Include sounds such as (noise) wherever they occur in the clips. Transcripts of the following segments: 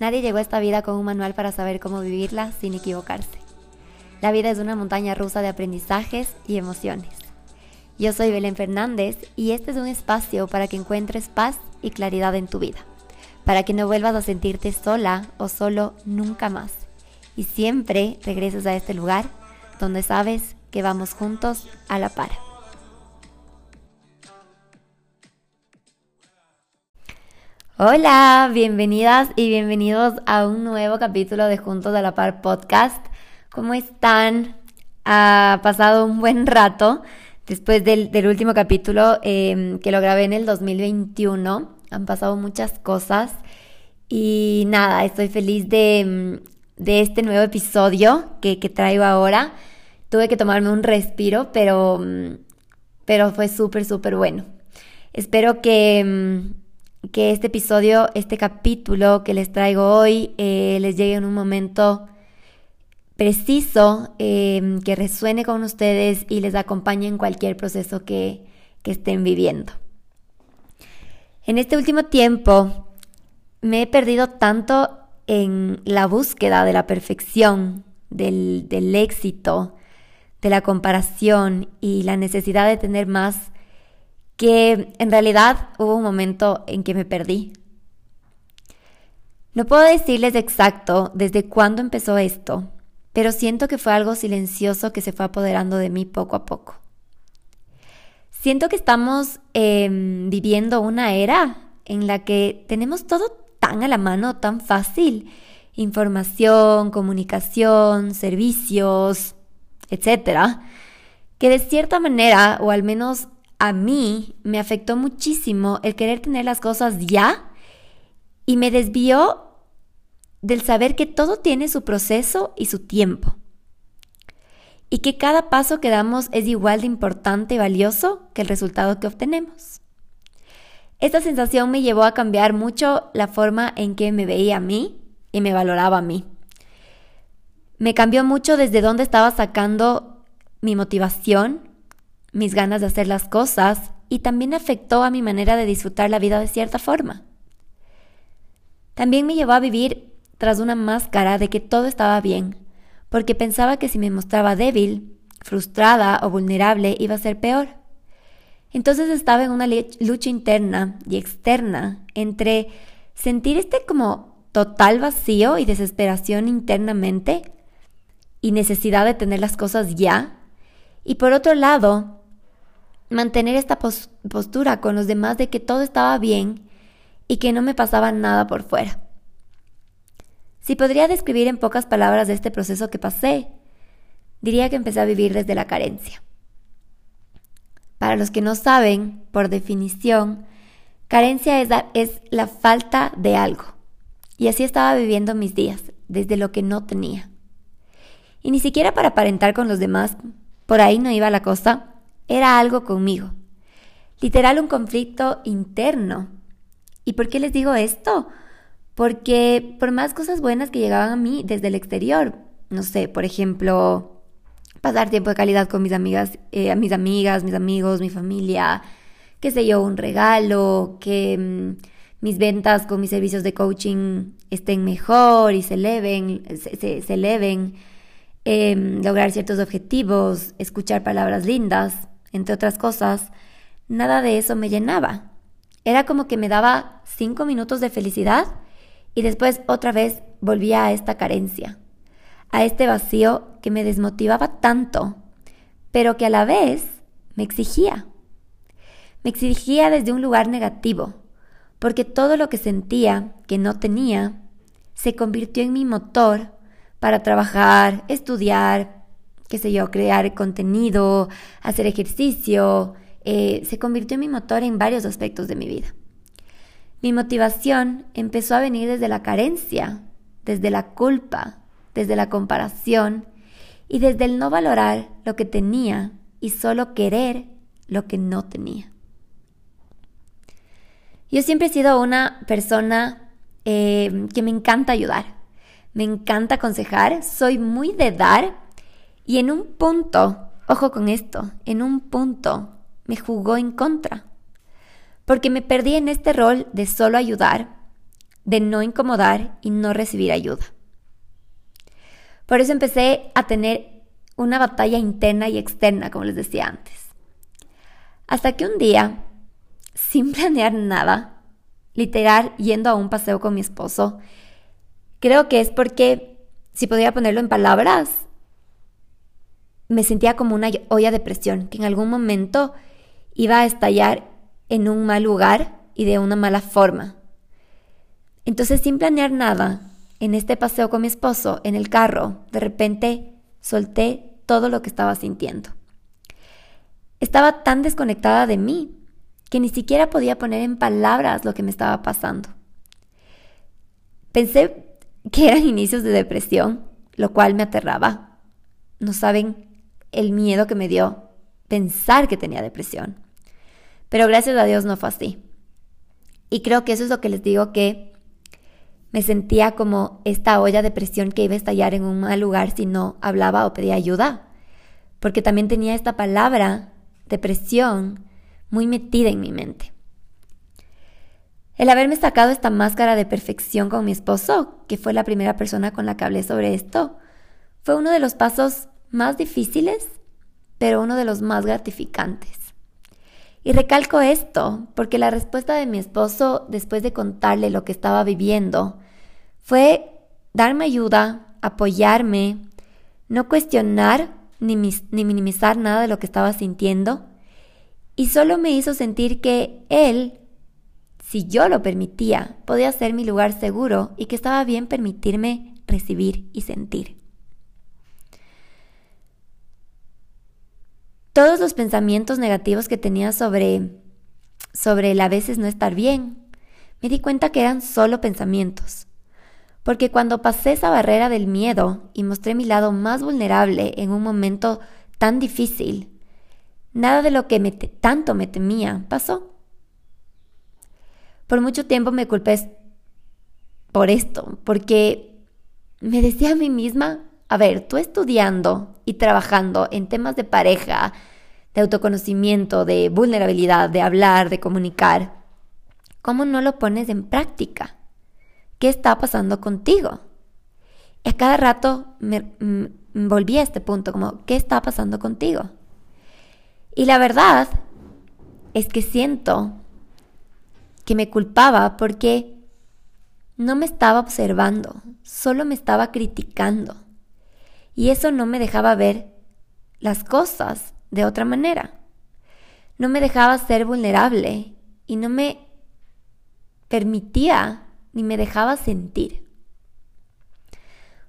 Nadie llegó a esta vida con un manual para saber cómo vivirla sin equivocarse. La vida es una montaña rusa de aprendizajes y emociones. Yo soy Belén Fernández y este es un espacio para que encuentres paz y claridad en tu vida, para que no vuelvas a sentirte sola o solo nunca más y siempre regreses a este lugar donde sabes que vamos juntos a la par. Hola, bienvenidas y bienvenidos a un nuevo capítulo de Juntos a la Par podcast. ¿Cómo están? Ha pasado un buen rato después del, último capítulo em, que lo grabé en el 2021. Han pasado muchas cosas y nada, estoy feliz de, em, este nuevo episodio que, que, traigo ahora. Tuve que tomarme un respiro, pero, em, pero fue súper, súper bueno. Espero que que este episodio, este capítulo que les traigo hoy, eh, les llegue en un momento preciso, em, que resuene con ustedes y les acompañe en cualquier proceso que, estén viviendo. En este último tiempo me he perdido tanto en la búsqueda de la perfección, del, del éxito, de la comparación y la necesidad de tener más que en realidad hubo un momento en que me perdí. No puedo decirles exacto desde cuándo empezó esto, pero siento que fue algo silencioso que se fue apoderando de mí poco a poco. Siento que estamos em, viviendo una era en la que tenemos todo tan a la mano, tan fácil. Información, comunicación, servicios, etcétera, que de cierta manera, o al menos a mí me afectó muchísimo el querer tener las cosas ya y me desvió del saber que todo tiene su proceso y su tiempo. Y que cada paso que damos es igual de importante y valioso que el resultado que obtenemos. Esta sensación me llevó a cambiar mucho la forma en que me veía a mí y me valoraba a mí. Me cambió mucho desde dónde estaba sacando mi motivación mis ganas de hacer las cosas y también afectó a mi manera de disfrutar la vida de cierta forma. También me llevó a vivir tras una máscara de que todo estaba bien, porque pensaba que si me mostraba débil, frustrada o vulnerable iba a ser peor. Entonces estaba en una lucha interna y externa entre sentir este como total vacío y desesperación internamente y necesidad de tener las cosas ya, y por otro lado, mantener esta postura con los demás de que todo estaba bien y que no me pasaba nada por fuera. Si podría describir en pocas palabras este proceso que pasé, diría que empecé a vivir desde la carencia. Para los que no saben, por definición, carencia es la, es la falta de algo. Y así estaba viviendo mis días, desde lo que no tenía. Y ni siquiera para aparentar con los demás, por ahí no iba la cosa, era algo conmigo. Literal un conflicto interno. ¿Y por qué les digo esto? Porque por más cosas buenas que llegaban a mí desde el exterior, no sé, por ejemplo, pasar tiempo de calidad con mis amigas, eh, mis amigas, mis amigos, mi familia, qué sé yo, un regalo, que mm, mis ventas con mis servicios de coaching estén mejor y se eleven, se, eleven, em, lograr ciertos objetivos, escuchar palabras lindas entre otras cosas, nada de eso me llenaba. Era como que me daba cinco minutos de felicidad y después otra vez volvía a esta carencia, a este vacío que me desmotivaba tanto, pero que a la vez me exigía. Me exigía desde un lugar negativo, porque todo lo que sentía que no tenía se convirtió en mi motor para trabajar, estudiar, qué sé yo, crear contenido, hacer ejercicio, eh, se convirtió en mi motor en varios aspectos de mi vida. Mi motivación empezó a venir desde la carencia, desde la culpa, desde la comparación y desde el no valorar lo que tenía y solo querer lo que no tenía. Yo siempre he sido una persona eh, que me encanta ayudar, me encanta aconsejar, soy muy de dar y en un punto, ojo con esto, en un punto me jugó en contra. Porque me perdí en este rol de solo ayudar, de no incomodar y no recibir ayuda. Por eso empecé a tener una batalla interna y externa, como les decía antes. Hasta que un día, sin planear nada, literal yendo a un paseo con mi esposo, creo que es porque, si podía ponerlo en palabras, me sentía como una olla de presión que en algún momento iba a estallar en un mal lugar y de una mala forma. Entonces, sin planear nada, en este paseo con mi esposo, en el carro, de repente solté todo lo que estaba sintiendo. Estaba tan desconectada de mí que ni siquiera podía poner en palabras lo que me estaba pasando. Pensé que eran inicios de depresión, lo cual me aterraba. No saben el miedo que me dio pensar que tenía depresión. Pero gracias a Dios no fue así. Y creo que eso es lo que les digo que me sentía como esta olla de presión que iba a estallar en un mal lugar si no hablaba o pedía ayuda. Porque también tenía esta palabra, depresión, muy metida en mi mente. El haberme sacado esta máscara de perfección con mi esposo, que fue la primera persona con la que hablé sobre esto, fue uno de los pasos más difíciles, pero uno de los más gratificantes. Y recalco esto porque la respuesta de mi esposo después de contarle lo que estaba viviendo fue darme ayuda, apoyarme, no cuestionar ni, ni, minimizar nada de lo que estaba sintiendo y solo me hizo sentir que él, si yo lo permitía, podía ser mi lugar seguro y que estaba bien permitirme recibir y sentir. Todos los pensamientos negativos que tenía sobre, sobre el a veces no estar bien, me di cuenta que eran solo pensamientos. Porque cuando pasé esa barrera del miedo y mostré mi lado más vulnerable en un momento tan difícil, nada de lo que tanto me temía pasó. Por mucho tiempo me culpé por esto, porque me decía a mí misma a ver, tú estudiando y trabajando en temas de pareja, de autoconocimiento, de vulnerabilidad, de hablar, de comunicar, ¿cómo no lo pones en práctica? ¿Qué está pasando contigo? Y a cada rato me, mm, volví a este punto, como, ¿qué está pasando contigo? Y la verdad es que siento que me culpaba porque no me estaba observando, solo me estaba criticando. Y eso no me dejaba ver las cosas de otra manera. No me dejaba ser vulnerable y no me permitía ni me dejaba sentir.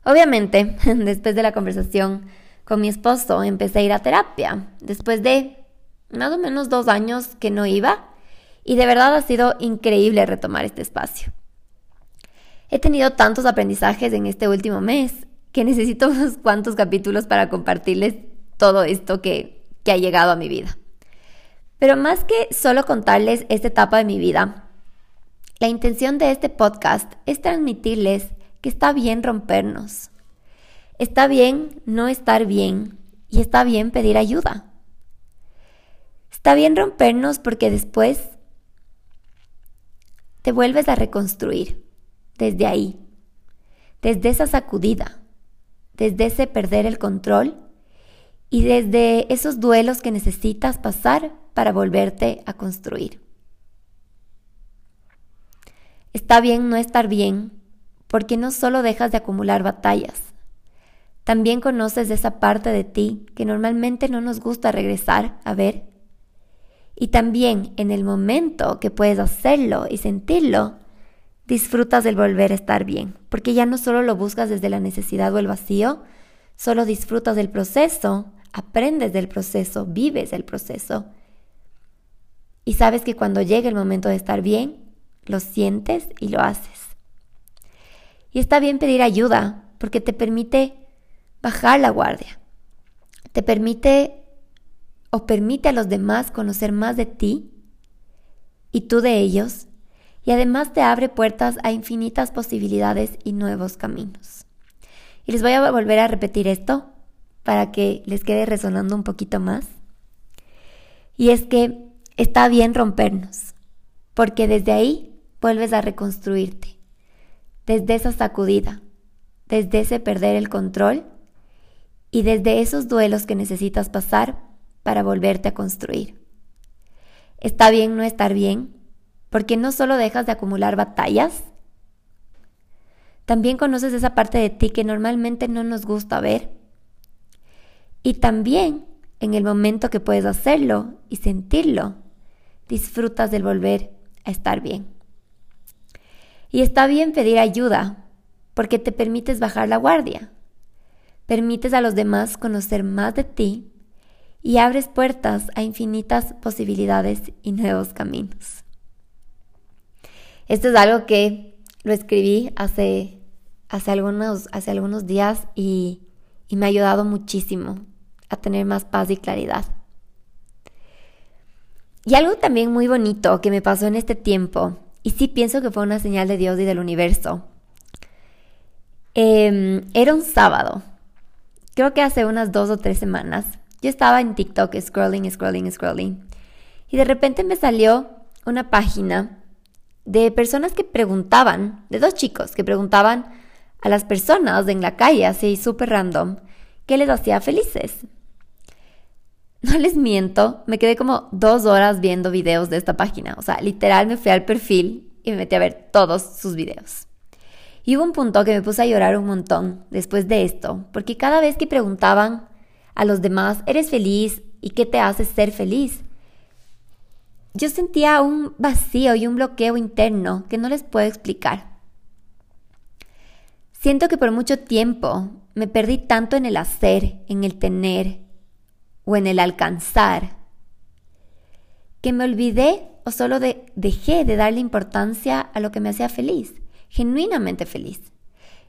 Obviamente, (laughs) después de la conversación con mi esposo, empecé a ir a terapia. Después de más o menos dos años que no iba, y de verdad ha sido increíble retomar este espacio. He tenido tantos aprendizajes en este último mes que necesito unos cuantos capítulos para compartirles todo esto que, que ha llegado a mi vida. Pero más que solo contarles esta etapa de mi vida, la intención de este podcast es transmitirles que está bien rompernos. Está bien no estar bien y está bien pedir ayuda. Está bien rompernos porque después te vuelves a reconstruir desde ahí, desde esa sacudida, desde ese perder el control y desde esos duelos que necesitas pasar para volverte a construir. Está bien no estar bien porque no solo dejas de acumular batallas, también conoces esa parte de ti que normalmente no nos gusta regresar a ver. Y también en el momento que puedes hacerlo y sentirlo, disfrutas del volver a estar bien, porque ya no solo lo buscas desde la necesidad o el vacío, solo disfrutas del proceso, aprendes del proceso, vives el proceso. Y sabes que cuando llega el momento de estar bien, lo sientes y lo haces. Y está bien pedir ayuda, porque te permite bajar la guardia, te permite o permite a los demás conocer más de ti y tú de ellos y además te abre puertas a infinitas posibilidades y nuevos caminos. Y les voy a volver a repetir esto para que les quede resonando un poquito más. Y es que está bien rompernos, porque desde ahí vuelves a reconstruirte, desde esa sacudida, desde ese perder el control y desde esos duelos que necesitas pasar para volverte a construir. Está bien no estar bien, porque no solo dejas de acumular batallas, también conoces esa parte de ti que normalmente no nos gusta ver. Y también en el momento que puedes hacerlo y sentirlo, disfrutas del volver a estar bien. Y está bien pedir ayuda porque te permites bajar la guardia, permites a los demás conocer más de ti y abres puertas a infinitas posibilidades y nuevos caminos. Esto es algo que lo escribí hace, hace, algunos, hace algunos días y, y me ha ayudado muchísimo a tener más paz y claridad. Y algo también muy bonito que me pasó en este tiempo, y sí pienso que fue una señal de Dios y del universo, em, era un sábado, creo que hace unas dos o tres semanas, yo estaba en TikTok scrolling, scrolling, scrolling, y de repente me salió una página de personas que preguntaban, de dos chicos que preguntaban a las personas en la calle, así súper random, qué les hacía felices. (laughs) No les miento, me quedé como dos horas viendo videos de esta página. O sea, literal me fui al perfil y me metí a ver todos sus videos. Y hubo un punto que me puse a llorar un montón después de esto, porque cada vez que preguntaban a los demás, ¿eres feliz? ¿Y qué te hace ser feliz? Yo sentía un vacío y un bloqueo interno que no les puedo explicar. Siento que por mucho tiempo me perdí tanto en el hacer, en el tener, o en el alcanzar, que me olvidé o solo dejé de darle importancia a lo que me hacía feliz, genuinamente feliz.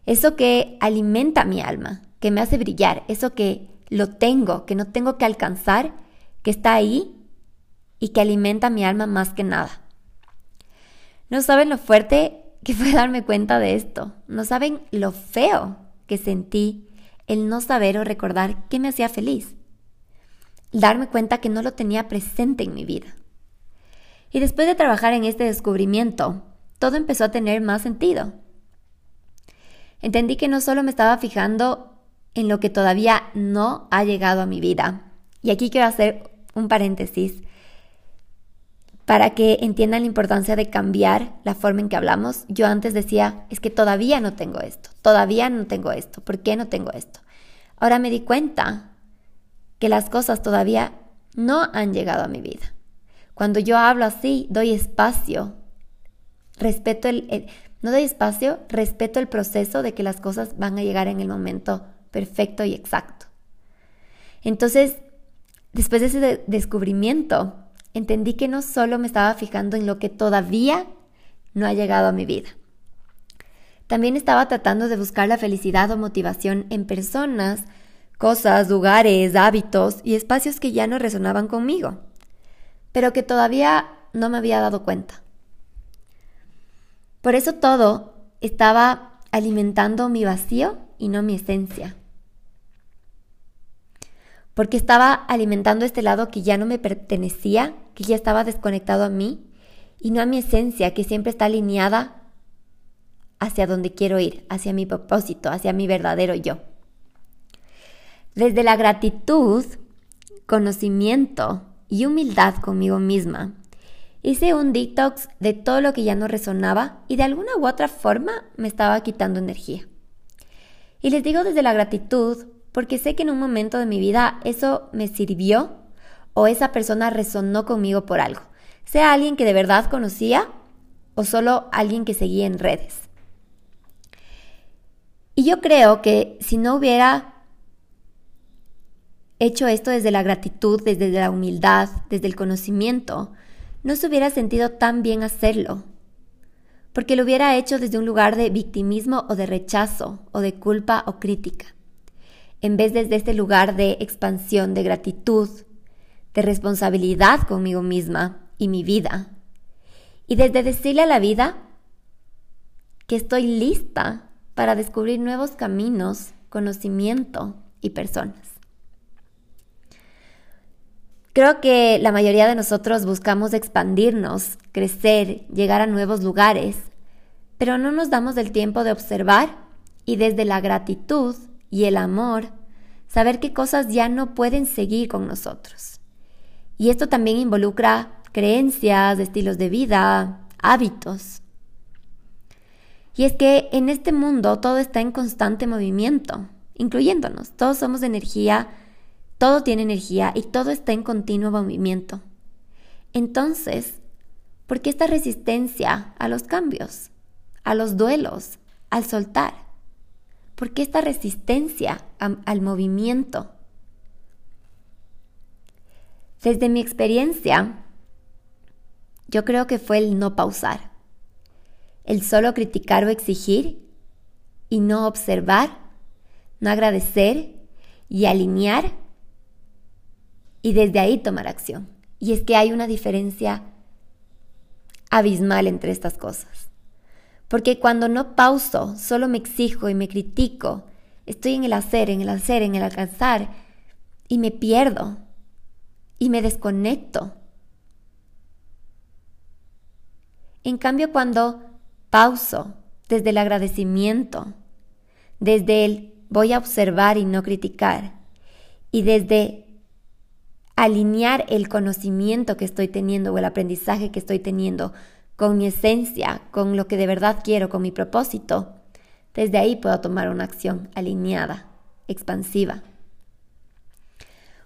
Eso que alimenta mi alma, que me hace brillar, eso que lo tengo, que no tengo que alcanzar, que está ahí y que alimenta mi alma más que nada. No saben lo fuerte que fue darme cuenta de esto. No saben lo feo que sentí el no saber o recordar qué me hacía feliz darme cuenta que no lo tenía presente en mi vida. Y después de trabajar en este descubrimiento, todo empezó a tener más sentido. Entendí que no solo me estaba fijando en lo que todavía no ha llegado a mi vida. Y aquí quiero hacer un paréntesis para que entiendan la importancia de cambiar la forma en que hablamos. Yo antes decía, es que todavía no tengo esto, todavía no tengo esto, ¿por qué no tengo esto? Ahora me di cuenta que las cosas todavía no han llegado a mi vida. Cuando yo hablo así, doy espacio, respeto el, no doy espacio, respeto el proceso de que las cosas van a llegar en el momento perfecto y exacto. Entonces, después de ese descubrimiento, entendí que no solo me estaba fijando en lo que todavía no ha llegado a mi vida. También estaba tratando de buscar la felicidad o motivación en personas cosas, lugares, hábitos y espacios que ya no resonaban conmigo, pero que todavía no me había dado cuenta. Por eso todo estaba alimentando mi vacío y no mi esencia. Porque estaba alimentando este lado que ya no me pertenecía, que ya estaba desconectado a mí, y no a mi esencia, que siempre está alineada hacia donde quiero ir, hacia mi propósito, hacia mi verdadero yo. Desde la gratitud, conocimiento y humildad conmigo misma, hice un detox de todo lo que ya no resonaba y de alguna u otra forma me estaba quitando energía. Y les digo desde la gratitud porque sé que en un momento de mi vida eso me sirvió o esa persona resonó conmigo por algo, sea alguien que de verdad conocía o solo alguien que seguía en redes. Y yo creo que si no hubiera hecho esto desde la gratitud, desde la humildad, desde el conocimiento, no se hubiera sentido tan bien hacerlo, porque lo hubiera hecho desde un lugar de victimismo o de rechazo, o de culpa o crítica, en vez desde este lugar de expansión, de gratitud, de responsabilidad conmigo misma y mi vida, y desde decirle a la vida que estoy lista para descubrir nuevos caminos, conocimiento y personas. Creo que la mayoría de nosotros buscamos expandirnos, crecer, llegar a nuevos lugares, pero no nos damos el tiempo de observar y desde la gratitud y el amor, saber qué cosas ya no pueden seguir con nosotros. Y esto también involucra creencias, estilos de vida, hábitos. Y es que en este mundo todo está en constante movimiento, incluyéndonos. Todos somos energía, todo tiene energía y todo está en continuo movimiento. Entonces, ¿por qué esta resistencia a los cambios, a los duelos, al soltar? ¿Por qué esta resistencia al movimiento? Desde mi experiencia, yo creo que fue el no pausar, el solo criticar o exigir y no observar, no agradecer y alinear y desde ahí tomar acción. Y es que hay una diferencia abismal entre estas cosas. Porque cuando no pauso, solo me exijo y me critico, estoy en el hacer, en el hacer, en el alcanzar, y me pierdo, y me desconecto. En cambio, cuando pauso desde el agradecimiento, desde el voy a observar y no criticar, y desde alinear el conocimiento que estoy teniendo o el aprendizaje que estoy teniendo con mi esencia, con lo que de verdad quiero, con mi propósito, desde ahí puedo tomar una acción alineada, expansiva.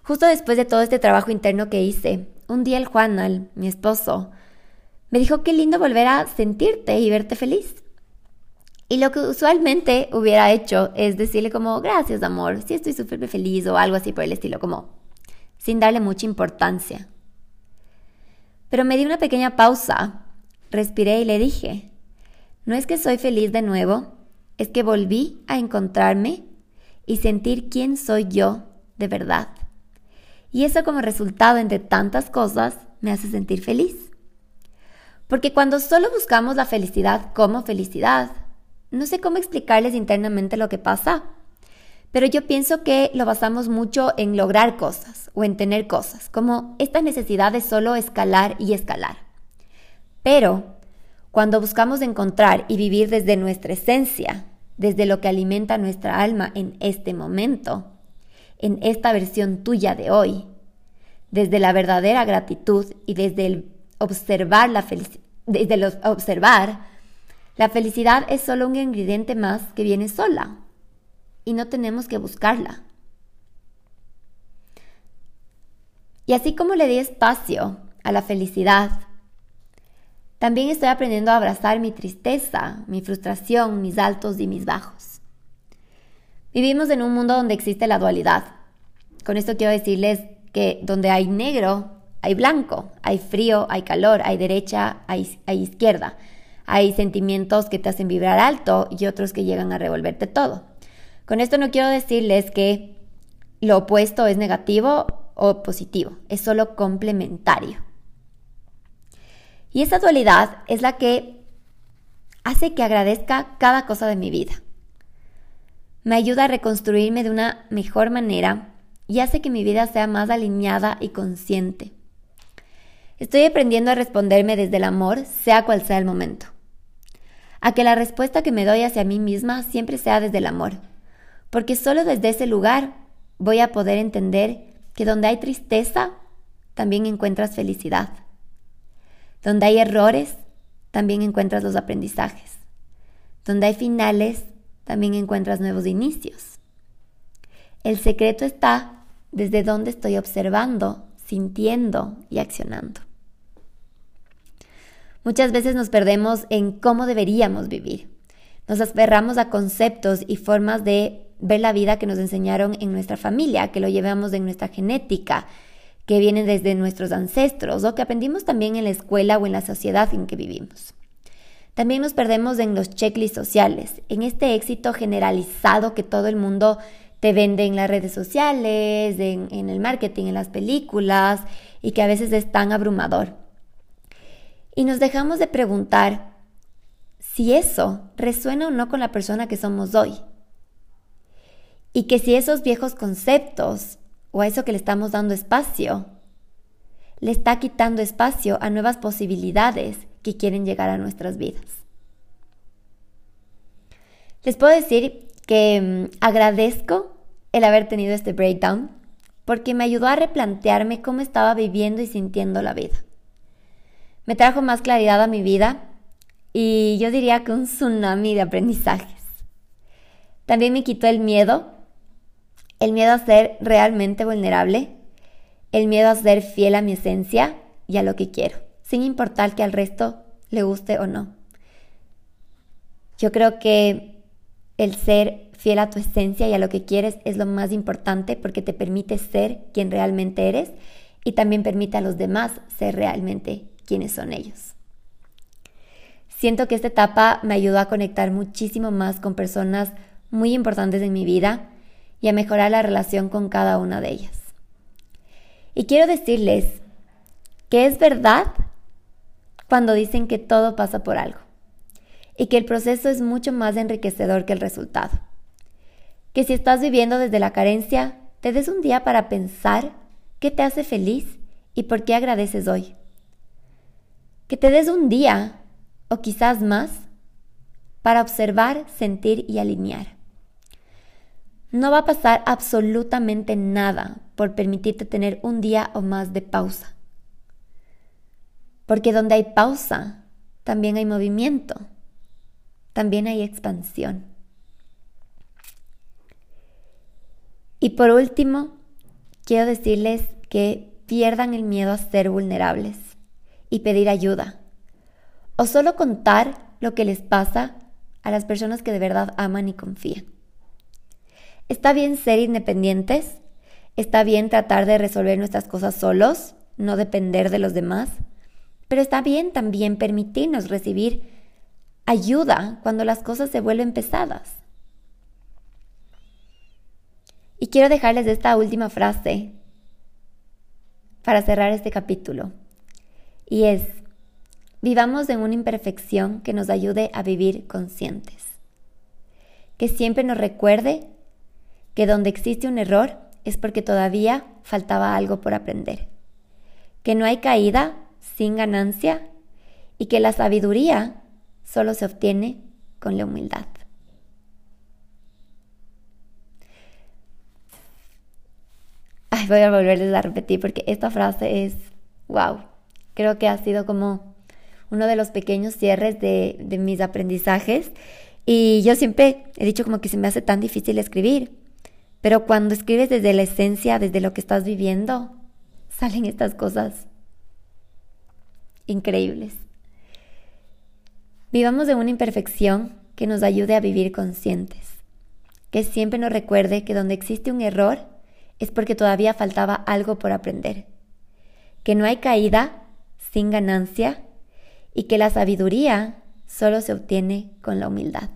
Justo después de todo este trabajo interno que hice, un día el Juanal, mi esposo, me dijo qué lindo volver a sentirte y verte feliz. Y lo que usualmente hubiera hecho es decirle como, gracias amor, sí estoy súper feliz o algo así por el estilo, como, sin darle mucha importancia. Pero me di una pequeña pausa, respiré y le dije, no es que soy feliz de nuevo, es que volví a encontrarme y sentir quién soy yo de verdad. Y eso como resultado entre tantas cosas me hace sentir feliz. Porque cuando solo buscamos la felicidad como felicidad, no sé cómo explicarles internamente lo que pasa, pero yo pienso que lo basamos mucho en lograr cosas o en tener cosas, como esta necesidad de solo escalar y escalar. Pero cuando buscamos encontrar y vivir desde nuestra esencia, desde lo que alimenta nuestra alma en este momento, en esta versión tuya de hoy, desde la verdadera gratitud y desde el observar la el observar, la felicidad es solo un ingrediente más que viene sola, y no tenemos que buscarla. Y así como le di espacio a la felicidad, también estoy aprendiendo a abrazar mi tristeza, mi frustración, mis altos y mis bajos. Vivimos en un mundo donde existe la dualidad. Con esto quiero decirles que donde hay negro, hay blanco, hay frío, hay calor, hay derecha, hay, izquierda. Hay sentimientos que te hacen vibrar alto y otros que llegan a revolverte todo. Con esto no quiero decirles que lo opuesto es negativo o positivo, es solo complementario. Y esa dualidad es la que hace que agradezca cada cosa de mi vida. Me ayuda a reconstruirme de una mejor manera y hace que mi vida sea más alineada y consciente. Estoy aprendiendo a responderme desde el amor, sea cual sea el momento. A que la respuesta que me doy hacia mí misma siempre sea desde el amor porque solo desde ese lugar voy a poder entender que donde hay tristeza, también encuentras felicidad. Donde hay errores, también encuentras los aprendizajes. Donde hay finales, también encuentras nuevos inicios. El secreto está desde donde estoy observando, sintiendo y accionando. Muchas veces nos perdemos en cómo deberíamos vivir. Nos aferramos a conceptos y formas de ver la vida que nos enseñaron en nuestra familia, que lo llevamos en nuestra genética, que viene desde nuestros ancestros o que aprendimos también en la escuela o en la sociedad en que vivimos. También nos perdemos en los checklists sociales, en este éxito generalizado que todo el mundo te vende en las redes sociales, en, en el marketing, en las películas y que a veces es tan abrumador. Y nos dejamos de preguntar si eso resuena o no con la persona que somos hoy y que si esos viejos conceptos o a eso que le estamos dando espacio, le está quitando espacio a nuevas posibilidades que quieren llegar a nuestras vidas. Les puedo decir que mm, agradezco el haber tenido este breakdown porque me ayudó a replantearme cómo estaba viviendo y sintiendo la vida. Me trajo más claridad a mi vida y yo diría que un tsunami de aprendizajes. También me quitó el miedo, el miedo a ser realmente vulnerable, el miedo a ser fiel a mi esencia y a lo que quiero, sin importar que al resto le guste o no. Yo creo que el ser fiel a tu esencia y a lo que quieres es lo más importante porque te permite ser quien realmente eres y también permite a los demás ser realmente quienes son ellos. Siento que esta etapa me ayudó a conectar muchísimo más con personas muy importantes en mi vida y a mejorar la relación con cada una de ellas. Y quiero decirles que es verdad cuando dicen que todo pasa por algo y que el proceso es mucho más enriquecedor que el resultado. Que si estás viviendo desde la carencia, te des un día para pensar qué te hace feliz y por qué agradeces hoy. Que te des un día, o quizás más, para observar, sentir y alinear. No va a pasar absolutamente nada por permitirte tener un día o más de pausa. Porque donde hay pausa, también hay movimiento también hay expansión. Y por último, quiero decirles que pierdan el miedo a ser vulnerables y pedir ayuda. O solo contar lo que les pasa a las personas que de verdad aman y confían. Está bien ser independientes, está bien tratar de resolver nuestras cosas solos, no depender de los demás, pero está bien también permitirnos recibir ayuda cuando las cosas se vuelven pesadas. Y quiero dejarles esta última frase para cerrar este capítulo. Y es, vivamos en una imperfección que nos ayude a vivir conscientes. Que siempre nos recuerde que donde existe un error es porque todavía faltaba algo por aprender. Que no hay caída sin ganancia y que la sabiduría solo se obtiene con la humildad. Ay, voy a volverles a repetir porque esta frase es, wow, creo que ha sido como uno de los pequeños cierres de, de mis aprendizajes y yo siempre he dicho como que se me hace tan difícil escribir, pero cuando escribes desde la esencia, desde lo que estás viviendo, salen estas cosas increíbles. Vivamos de una imperfección que nos ayude a vivir conscientes, que siempre nos recuerde que donde existe un error es porque todavía faltaba algo por aprender, que no hay caída sin ganancia y que la sabiduría solo se obtiene con la humildad.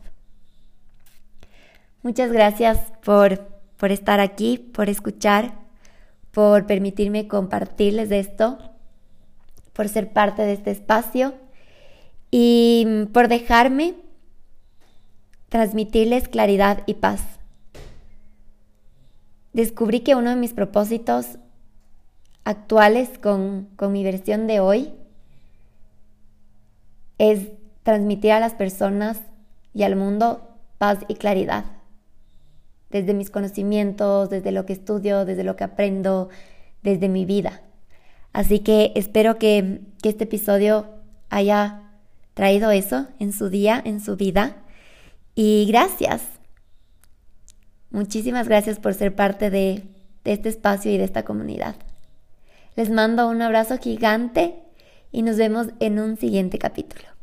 Muchas gracias por, por estar aquí, por escuchar, por permitirme compartirles esto, por ser parte de este espacio y por dejarme transmitirles claridad y paz. Descubrí que uno de mis propósitos actuales con, con mi versión de hoy es transmitir a las personas y al mundo paz y claridad. Desde mis conocimientos, desde lo que estudio, desde lo que aprendo, desde mi vida. Así que espero que, este episodio haya traído eso en su día, en su vida. Y gracias. Muchísimas gracias por ser parte de, de este espacio y de esta comunidad. Les mando un abrazo gigante y nos vemos en un siguiente capítulo.